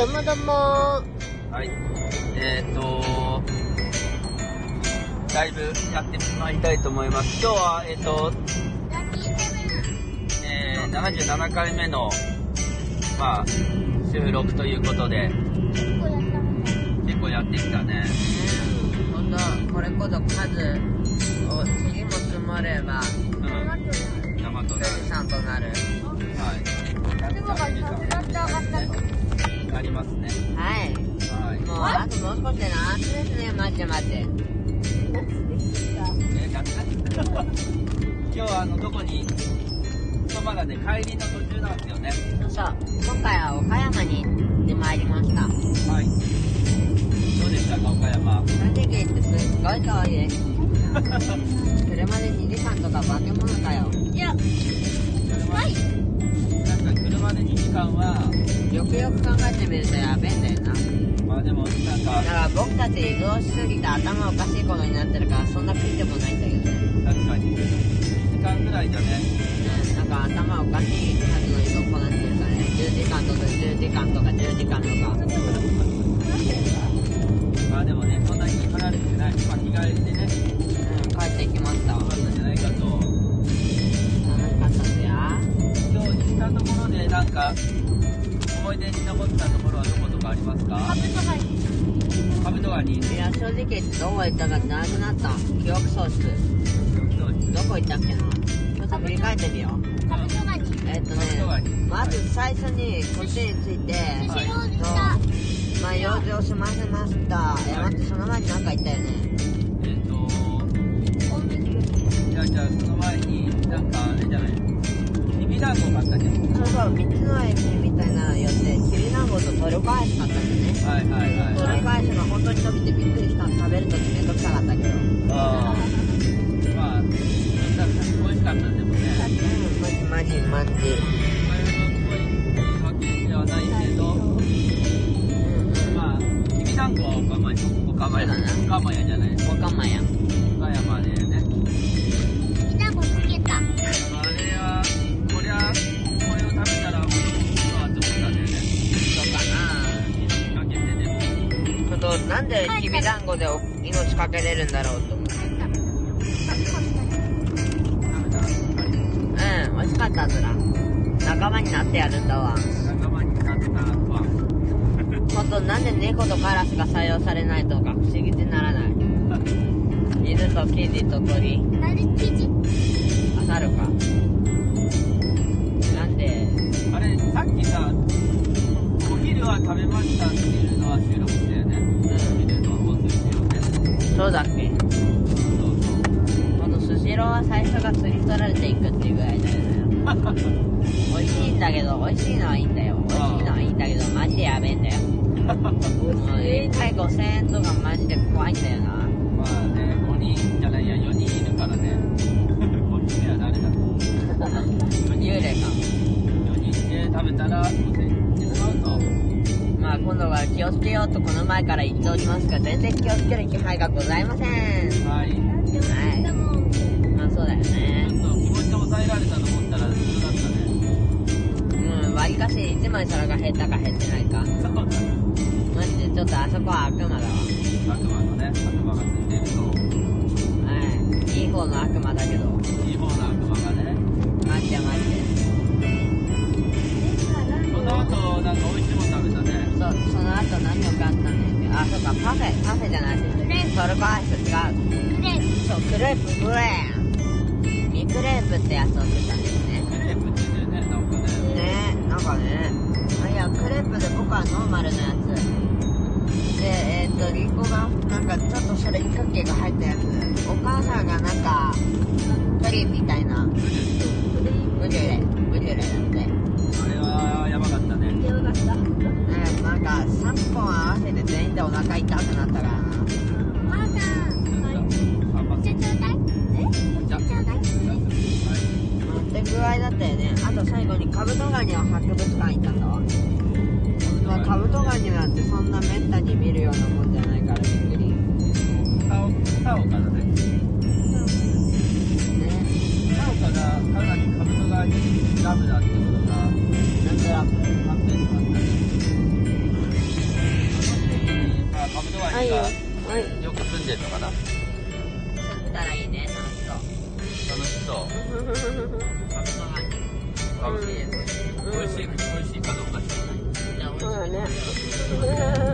どうもどうもはい。えっ、とだいぶやってまいりたいと思います。今日は、えっ、と、えー、77回目の、まあ、収録ということで、結構やってきたね。本当これこそ数を塵も積もればうん。大和富士山となるはい。ありますね。はいはい。もうあともう少しで夏ですね待って待ってえー、やった 今日はあの、どこに、まだね、帰りの途中なんですよね。そう今回は岡山に行ってまいりましたはい。どうでしたか、岡山。正直言ってすっごい遠いです 車で2時間とか化け物かよいや、車なんか車で2時間は、よくよく考えてみるとやべえんだよな。まあでも、なんかだ、から僕たち移動しすぎて頭おかしいことになってるからそんな食ってもないんだけどね。確かに、2時間ぐらいじゃね、うんなんか頭おかしいはずの移動こなしてるからね。10時間とか10時間とか10時間とか。まあでもね、そんなに離れてない、まあ日帰りでね、うん帰ってきましたわ。よかったんじゃないかと。たところで、なんか、思い出に残ったところはどことかありますか？カブトガニ。いや正直どこ行ったかってなくなった。記憶喪失。どこ行ったっけな？ちょっと振り返ってみよう。えっとねまず最初にこっちに着いてはい。まあ用事を済ませました。え待ってその前に何か言ったよねびだんご買ったじゃん。そうそう道の駅みたいなの寄ってきびだんごとトルコアイス買ったんだねはいはいはい、トルコアイスが本当に伸びてびっくりした食べるときめんどくさかったけどうんああ。まあ、美味しかったでもね。マジマジマジわけではないけど、うんうんまあ、きびだんごは岡山じゃない、おかまや岡山でるんだろうと。うん美味しかったずら。仲間になってやるんだわ。仲間になった。わ。ほんとなんで猫とカラスが採用されないとか不思議でならない？犬とキジと鳥？あさるか。なんで？あれ、さっきさ、そうだっけ？このスシローは最初が釣り取られていくっていうぐらいだよ。ね 美味しいんだけど美味しいのはいいんだよ。美味しいのはいいんだけどマジでやべえんだよ。もう1回5000円とかマジで怖いんだよな今度は気をつけようとこの前から言っておりますが全然気をつける気配がございませんはい。はいまあそうだよちねょっと気持ち抑えられたと思ったら普通だったね。うんわりかし1枚皿が減ったか減ってないかそうだね。マジでちょっとあそこは悪魔だわ悪魔のね、悪魔がついてると、はいいい方の悪魔だけどいい方の悪魔がね。マジでマジでその後、なんか美味しいもの。そうその後何を買ったんだっけあそうかパフェパフェじゃないトルコアイス違うそうクレープグレーミクレープってやつを食ったんですねクレープって言ってね、なんかね。ねなんかねあいやクレープで僕はノーマルのやつでえっ、とリンゴがなんかちょっとそれクッキーが入ったやつお母さんがなんかプリンみたいなブリュレブリュレだってか3本合わせて全員でお腹痛くなったから。なあ、まず、じゃあ、って具合だったよね。あと最後にカブトガニの博物館行ったんだわ、まあ、カブトガニなんてそんなめったに見るようなもんじゃないからびっくり住んでるのかな住んだらいいね、楽しそう。楽しそう。カブトガニ。あ美味しい。美味しい、美味しいかどうか知らない。じゃあ美味しいそうだね。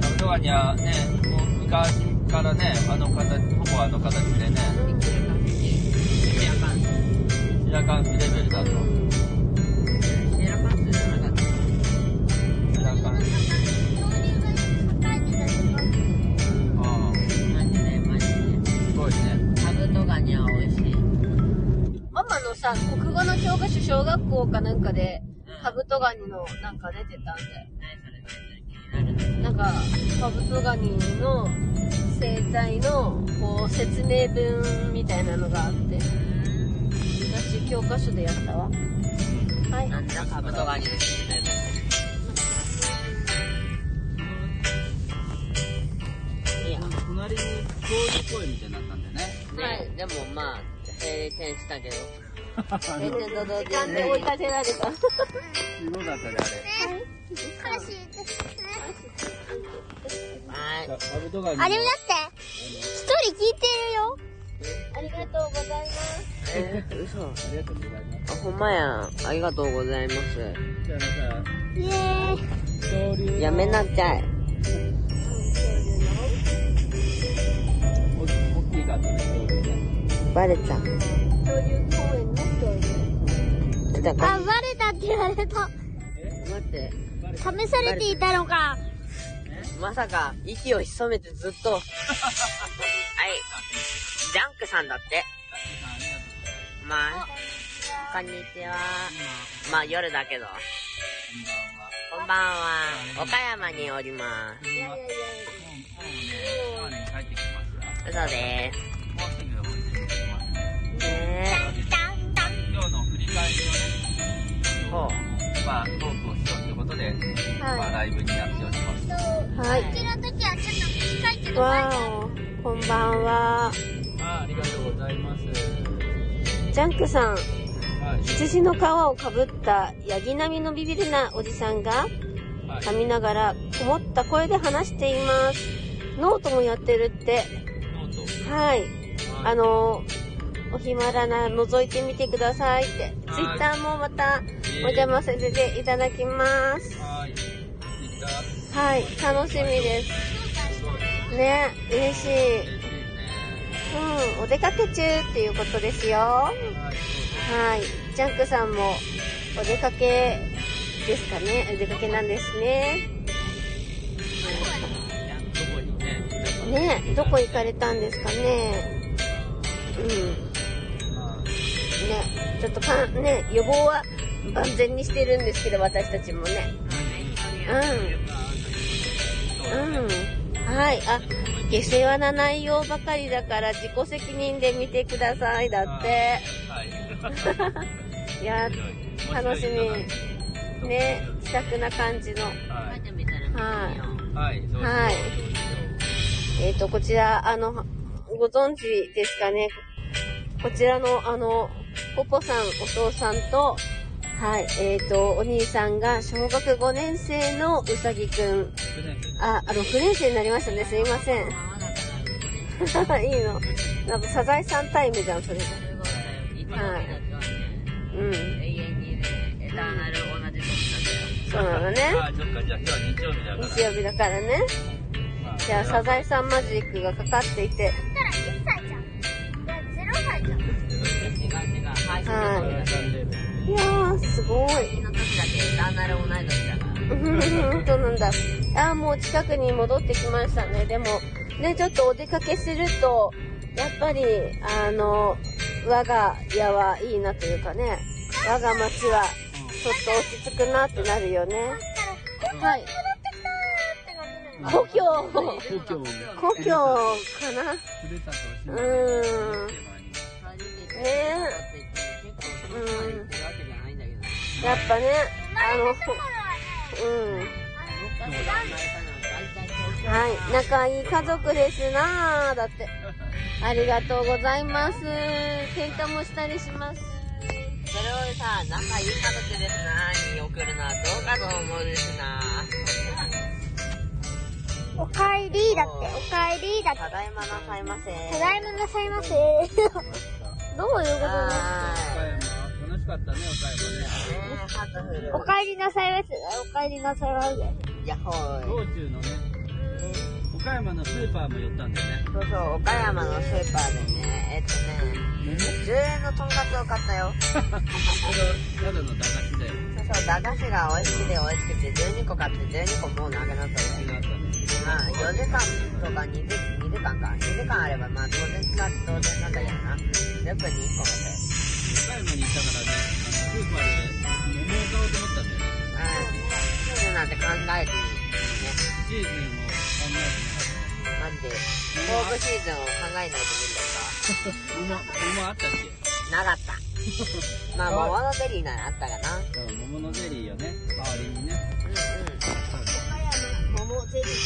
カブトガニはね、もう昔からね、あの形、ほぼあの形でね、できる限り、シラカンス。シラカンスレベルだと。ブトガニは美味しい。ママのさ、国語の教科書小学校かなんかで、うんカブトガニのなんか出てたんで。何それ、何それ、気にな。なんか、カブトガニの生態の、こう、説明文みたいなのがあって、私教科書でやったわ。はい。なんだ、カブトガニの説明文。隣に恐竜公園みたいになでもまあ、閉店したけど。全然ドド時間で追い立てられた。すごかったね、はい。あれ。カブトガニ。あれだって、一人聞いてるよ。ありがとうございます。えー、嘘。ありがとうございます。あ、ほんまやん。ありがとうございます。じゃあさ、イエーイ。恐竜のやめなちゃい。バレちゃう。恐竜公園の恐竜。だから、あ、バレたって言われた。待って。試されていたのか。まさか、息を潜めてずっと。はい。ジャンクさんだって。まあ、こんにちは。まあ、夜だけど。こんばんは。岡山におります。嘘ですまあ、トークをしようということで、まあ、ライブになっております。はい。こっちの時はちょっと短いけど、わーお。こんばんは。あありがとうございます。ジャンクさん、はい。羊の皮をかぶったヤギ並みのビビりなおじさんが、はい。噛みながらこもった声で話しています。ノートもやってるって。ノート。はい。あはいの、お暇なら覗いてみてくださいって。ツイッターもまたお邪魔させていただきます。はい。楽しみです。ね、嬉しい。うん、お出かけ中っていうことですよ。はい。はい。ジャンクさんもお出かけですかね。お出かけなんですね、ね、どこ行かれたんですかね。うん。ね、まあ、ちょっとかん、ね、予防は万全にしてるんですけど、私たちもね。うん。うん。はい。あ、下世話な内容ばかりだから自己責任で見てください。だって。はい。いや、楽しみ。ね、気さくな感じの。はい。はい。はいえっ、と、こちら、あの、ご存知ですかね。こちらの、あの、ポポさん、お父さんと、はい、えっ、と、お兄さんが小学5年生のうさぎくん。あ、あ、6年生になりましたね。すいません。いいの。なんかサザエさんタイムじゃん、それじそういうん。そうなのね。あ、そっか、じゃあ今日曜日だから。日曜日だからね。まあじゃあ、サザエさんマジックがかかっていて。たら1歳じゃん。いや、0歳じゃん。違う違う。はい。いやー、すごい。の時なんだ。あー、もう近くに戻ってきましたね。でも、ね、ちょっとお出かけすると、やっぱり、あの、我が家はいいなというかね、我が町は、ちょっと落ち着くなってなるよね。はい。故郷、故郷故郷かなふるさとをうーん。ねね結構、そこまで行ってるわけじゃないん。やっぱね、あの、ほうん。はい、仲いい家族ですなぁ。だって。ありがとうございます。喧嘩もしたりします。それをさ、仲いい家族ですなーに送るのはどうかと思うですなおかえりだって、おかえりだって。ただいまなさいませ。ただいまなさいませ。どういうことですか？しかったね。おかえりなさいませ。おかえりなさいませ。やっほーい。道中のね、岡山のスーパーも寄ったんだよね。そうそう、岡山のスーパーでね、えっとね、10円のとんかつを買ったよ。それを、ただの駄菓子だよ。そうそう、駄菓子が美味しくて美味しくて12個買って12個もうなくなったね。違ったね。まあ4時間とか2時 ,2 時間か。2時間あればまあ当然使って当然なんだけどな。10分に1個買ったよ。岡山に行ったからね、スーパーで桃を買おうと思ったん。だよね。うん。チーズなん。て考えずにね。シーズンを考マジで、勝負シーズンを考えないと無理だっえてね。桃、桃あったっけ。なかった。まあ、桃のゼリーならあったかな。そう、桃のゼリーをね、代わりにね。うん。うん。桃ゼリー。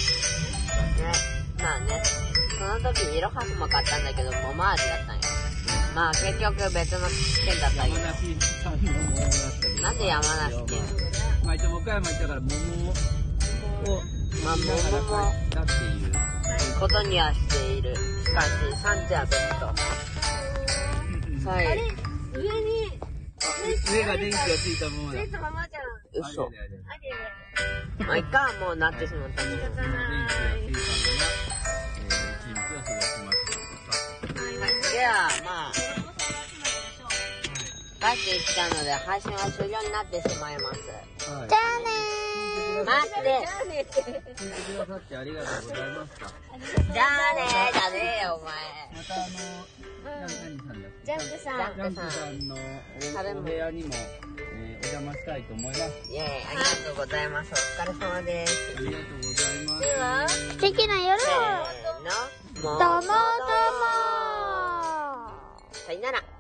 ね。まあね、その時、イロハスも買ったん。だけど、桃味だったん。よ。まあ結局別の県だったけ山梨産の桃だったけど。ど。なんで山梨県まあ一応岡山行ったから桃をまあ桃もっていう。ことにはしている。しかし、産地は別と。はい。あれ上に、上が電気がついたままだ。ついたままじゃん。嘘。あれあれあれまあ、いっか、もうなってしまったね。電気がついたまま、えー、一日を過ごしました。では、まあ、帰ってきたので配信は終了になってしまいます。はい。じゃあね待って。聞いてくださってありがとうございました。じゃあねー。じゃねえよ、お前。またあの、な何さんジャンプさん。ジャンジャンプさんのおお部屋にも、えー、お邪魔したいと思います。イェー。イ、ありがとうございます。お疲れ様です。ありがとうございます。では、素敵な夜をせー。の。どうもどうもさよなら。